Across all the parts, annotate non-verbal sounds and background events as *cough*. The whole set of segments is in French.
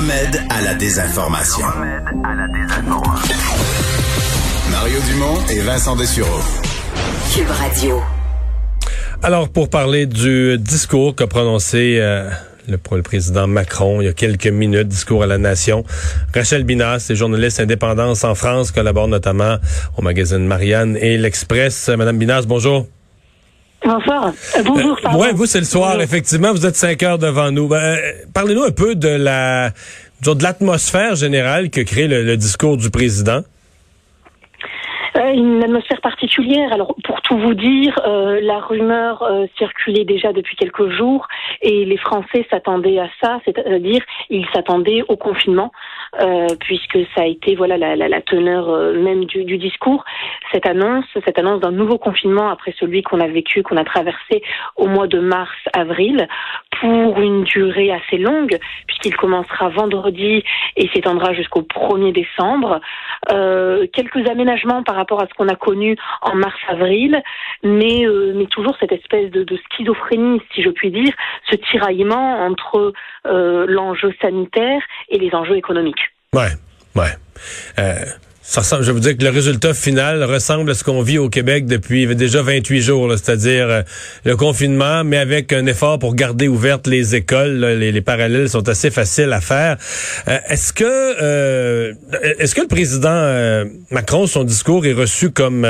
Remède à la désinformation. Mario Dumont et Vincent Dessureau. Cube Radio. Alors, pour parler du discours qu'a prononcé euh, le, le, président Macron il y a quelques minutes, discours à la nation, Rachel Binas, journaliste indépendance en France, collabore notamment au magazine Marianne et l'Express. Madame Binas, bonjour. Bonsoir. Euh, bonjour. Euh, ouais, vous, c'est le soir, bonjour. effectivement. Vous êtes cinq heures devant nous. Ben, Parlez-nous un peu de la de l'atmosphère générale que crée le, le discours du président. Euh, une atmosphère particulière. Alors, pour tout vous dire, euh, la rumeur euh, circulait déjà depuis quelques jours et les Français s'attendaient à ça, c'est-à-dire ils s'attendaient au confinement, euh, puisque ça a été voilà la, la, teneur même du, du, discours. Cette annonce, cette annonce d'un nouveau confinement après celui qu'on a vécu, qu'on a traversé au mois de mars-avril, pour une durée assez longue, puisqu'il commencera vendredi et s'étendra jusqu'au 1er décembre. Euh, quelques aménagements par rapport à ce qu'on a connu en mars-avril, mais, euh, mais toujours cette espèce de, schizophrénie, si je puis dire, ce tiraillement entre euh, l'enjeu sanitaire et les enjeux économiques. Ouais, ouais. Euh, ça ressemble, je vous dire que le résultat final ressemble à ce qu'on vit au Québec depuis déjà 28 jours, c'est-à-dire euh, le confinement, mais avec un effort pour garder ouvertes les écoles. Là, les, les, parallèles sont assez faciles à faire. Euh, est-ce que euh, est-ce que le président Macron, son discours est reçu comme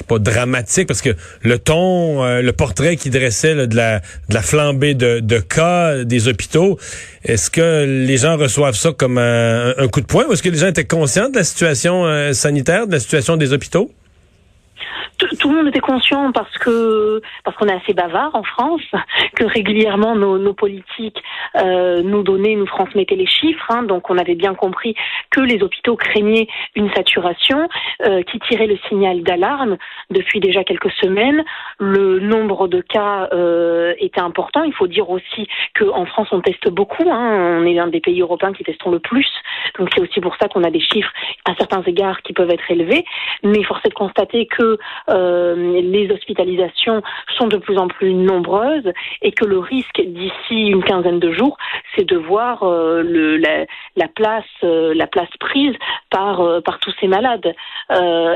sais pas dramatique parce que le ton, euh, le portrait qu'il dressait là, de, la, de la flambée de, de cas des hôpitaux, est-ce que les gens reçoivent ça comme un, un coup de poing ou est-ce que les gens étaient conscients de la situation euh, sanitaire, de la situation des hôpitaux? Tout le monde était conscient parce que parce qu'on est assez bavard en France, que régulièrement nos, nos politiques euh, nous donnaient, nous transmettaient les chiffres. Hein, donc on avait bien compris que les hôpitaux craignaient une saturation euh, qui tirait le signal d'alarme depuis déjà quelques semaines. Le nombre de cas euh, était important. Il faut dire aussi qu'en France on teste beaucoup. Hein, on est l'un des pays européens qui testons le plus. Donc c'est aussi pour ça qu'on a des chiffres à certains égards qui peuvent être élevés. Mais force est de constater que euh, les hospitalisations sont de plus en plus nombreuses et que le risque d'ici une quinzaine de jours, c'est de voir euh, le, la, la, place, euh, la place prise par, euh, par tous ces malades.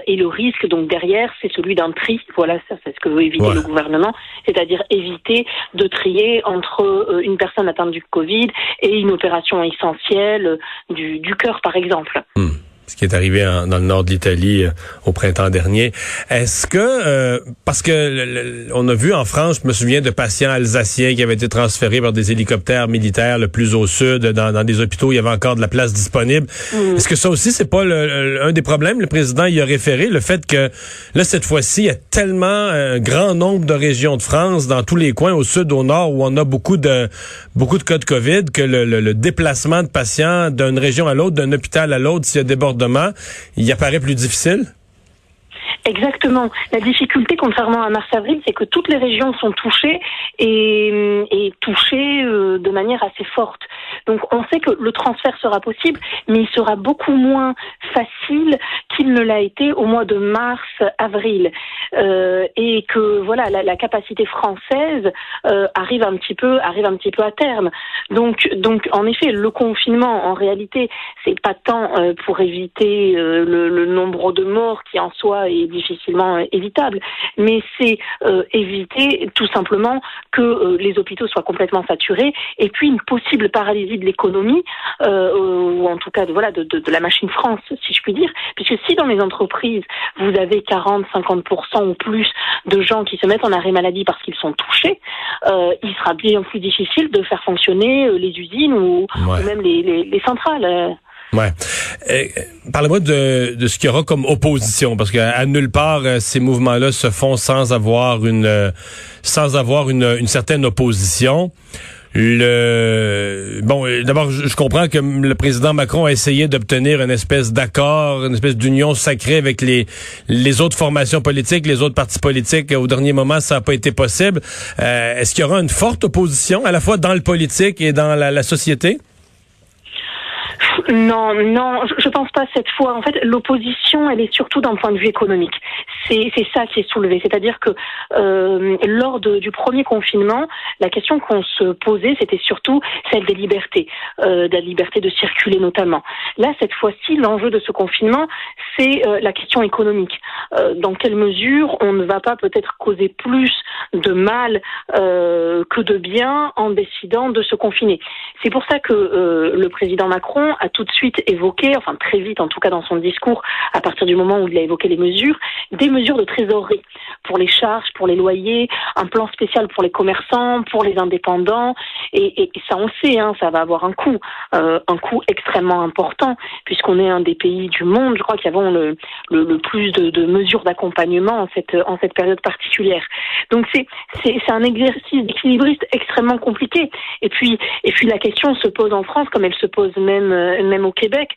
Et le risque, donc derrière, c'est celui d'un tri. Voilà, ça, c'est ce que veut éviter le gouvernement, c'est-à-dire éviter de trier entre une personne atteinte du Covid et une opération essentielle du, du cœur, par exemple. Mmh ce qui est arrivé en, dans le nord de l'Italie euh, au printemps dernier. Est-ce que euh, parce que le, le, on a vu en France, je me souviens de patients alsaciens qui avaient été transférés par des hélicoptères militaires le plus au sud, dans, dans des hôpitaux, il y avait encore de la place disponible. Mmh. Est-ce que ça aussi c'est pas le, un des problèmes? Le président y a référé le fait que là cette fois-ci il y a tellement un grand nombre de régions de France dans tous les coins au sud, au nord où on a beaucoup de beaucoup de cas de Covid que le, le déplacement de patients d'une région à l'autre, d'un hôpital à l'autre, s'il y a il apparaît plus difficile? Exactement. La difficulté, contrairement à mars-avril, c'est que toutes les régions sont touchées et, et touchées euh, de manière assez forte. Donc on sait que le transfert sera possible, mais il sera beaucoup moins facile qu'il ne l'a été au mois de mars-avril. Euh, et que voilà, la, la capacité française euh, arrive un petit peu, arrive un petit peu à terme. Donc, donc en effet, le confinement, en réalité, c'est pas tant euh, pour éviter euh, le, le, nombre de morts qui en soi difficilement évitable, mais c'est éviter tout simplement que les hôpitaux soient complètement saturés et puis une possible paralysie de l'économie ou en tout cas de, voilà de, de, de la machine France, si je puis dire, puisque si dans les entreprises vous avez 40-50% ou plus de gens qui se mettent en arrêt maladie parce qu'ils sont touchés, euh, il sera bien plus difficile de faire fonctionner les usines ou, ouais. ou même les, les, les centrales. Ouais. Euh, Parlez-moi de, de ce qu'il y aura comme opposition, parce qu'à nulle part euh, ces mouvements-là se font sans avoir une euh, sans avoir une, une certaine opposition. Le bon, euh, d'abord, je, comprends que le président Macron a essayé d'obtenir une espèce d'accord, une espèce d'union sacrée avec les les autres formations politiques, les autres partis politiques. Au dernier moment, ça n'a pas été possible. Euh, Est-ce qu'il y aura une forte opposition, à la fois dans le politique et dans la, la société? Non, non, je pense pas cette fois. En fait, l'opposition, elle est surtout d'un point de vue économique. C'est ça qui est soulevé. C'est-à-dire que euh, lors du premier confinement, la question qu'on se posait, c'était surtout celle des libertés, euh, de la liberté de circuler notamment. Là, cette fois-ci, l'enjeu de ce confinement, c'est euh, la question économique. Dans quelle mesure on ne va pas peut-être causer plus de mal que de bien en décidant de se confiner. C'est pour ça que le président Macron tout de suite évoqué, enfin très vite en tout cas dans son discours, à partir du moment où il a évoqué les mesures, des mesures de trésorerie pour les charges, pour les loyers, un plan spécial pour les commerçants, pour les indépendants, et, ça on sait, hein, ça va avoir un coût, euh, un coût extrêmement important, puisqu'on est un des pays du monde, je crois, qui avons le, le, plus de, mesures d'accompagnement en cette, en cette période particulière. Donc c'est un exercice d'équilibriste extrêmement compliqué. Et puis et puis la question se pose en France comme elle se pose même même au Québec.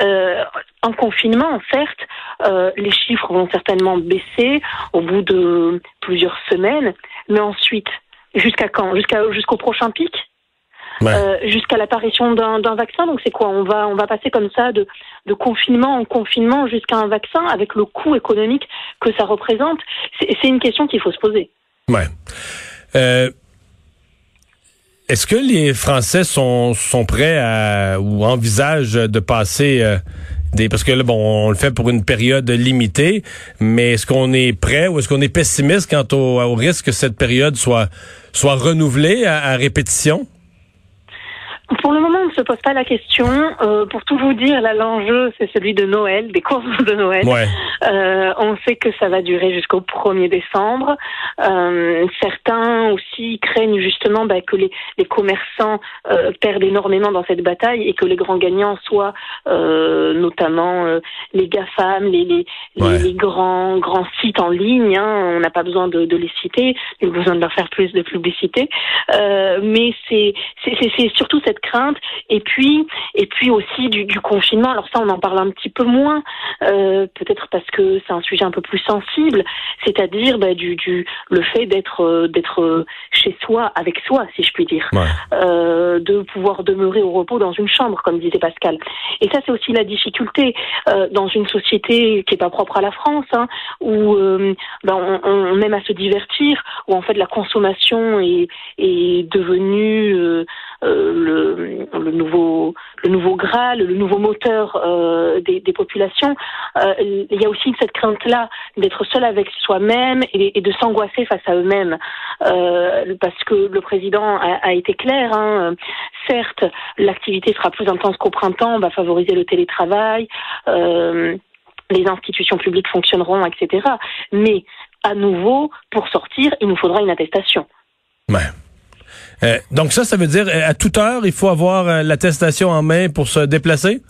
Euh, en confinement, certes, euh, les chiffres vont certainement baisser au bout de plusieurs semaines, mais ensuite, jusqu'à quand? Jusqu'à jusqu'au prochain pic? Ouais. euh, jusqu'à l'apparition d'un vaccin. Donc c'est quoi? On va on va passer comme ça de, de confinement en confinement jusqu'à un vaccin avec le coût économique que ça représente? C'est une question qu'il faut se poser. Ouais. Est-ce que les Français sont, sont prêts ou envisagent de passer euh, des parce que là bon on le fait pour une période limitée, mais est-ce qu'on est prêt ou est-ce qu'on est pessimiste quant au, risque que cette période soit soit renouvelée à répétition? Pour le moment, on ne se pose pas la question. Euh, pour tout vous dire, là, l'enjeu, c'est celui de Noël, des courses *laughs* de Noël. Ouais. Euh, on sait que ça va durer jusqu'au 1er décembre. Euh, certains aussi craignent justement bah, que les, les commerçants euh, perdent énormément dans cette bataille et que les grands gagnants soient euh, notamment euh, les GAFAM, les, les, Ouais. les, les grands grands sites en ligne. Hein. On n'a pas besoin de, de les citer, il a besoin de leur faire plus de publicité. Euh, mais c'est surtout cette crainte et puis et puis aussi du, du confinement. Alors ça, on en parle un petit peu moins, euh, peut-être parce que c'est un sujet un peu plus sensible, c'est-à-dire bah, du, du le fait d'être euh, d'être euh, chez soi avec soi, si je puis dire, Ouais. euh, de pouvoir demeurer au repos dans une chambre, comme disait Pascal. Et ça, c'est aussi la difficulté euh, dans une société qui est pas propre à la France, hein, où ben, on, on aime à se divertir, où en fait la consommation est, est devenue le, le nouveau le nouveau graal, le nouveau moteur euh, des, populations. Euh, il y a aussi cette crainte-là d'être seul avec soi-même et, de s'angoisser face à eux-mêmes, euh, parce que le président a, été clair. Hein, certes, l'activité sera plus intense qu'au printemps, on va favoriser le télétravail. Euh, les institutions publiques fonctionneront, etc. Mais à nouveau, pour sortir, il nous faudra une attestation. Euh, donc ça, ça veut dire euh, à toute heure, il faut avoir euh, l'attestation en main pour se déplacer?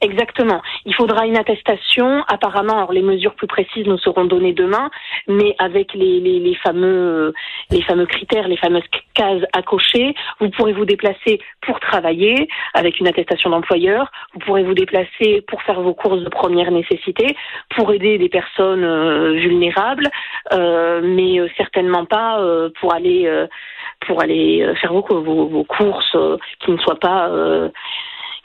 Exactement. Il faudra une attestation. Apparemment, les mesures plus précises nous seront données demain, mais avec les, fameux les fameux critères, les fameuses cases à cocher, vous pourrez vous déplacer pour travailler avec une attestation d'employeur. Vous pourrez vous déplacer pour faire vos courses de première nécessité, pour aider des personnes vulnérables, mais certainement pas pour aller pour aller euh, faire vos, vos, vos courses euh, qui ne soient pas euh,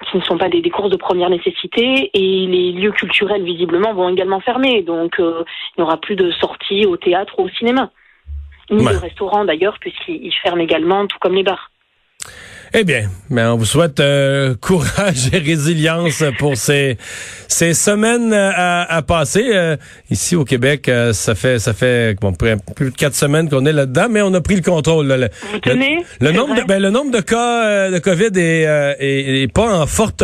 qui ne sont pas des, des courses de première nécessité. Et les lieux culturels visiblement vont également fermer. Donc euh, il n'y aura plus de sorties au théâtre ou au cinéma. Ni Ouais. de restaurants d'ailleurs puisqu'ils ils ferment également tout comme les bars Eh bien, ben on vous souhaite euh, courage et résilience pour ces ces semaines à, à passer Euh, ici au Québec. euh, ça fait ça fait bon, plus de quatre semaines qu'on est là-dedans, mais on a pris le contrôle. là. Le, Vous tenez? le, nombre de, ben, le nombre de cas euh, de Covid est, euh, est, est pas en forte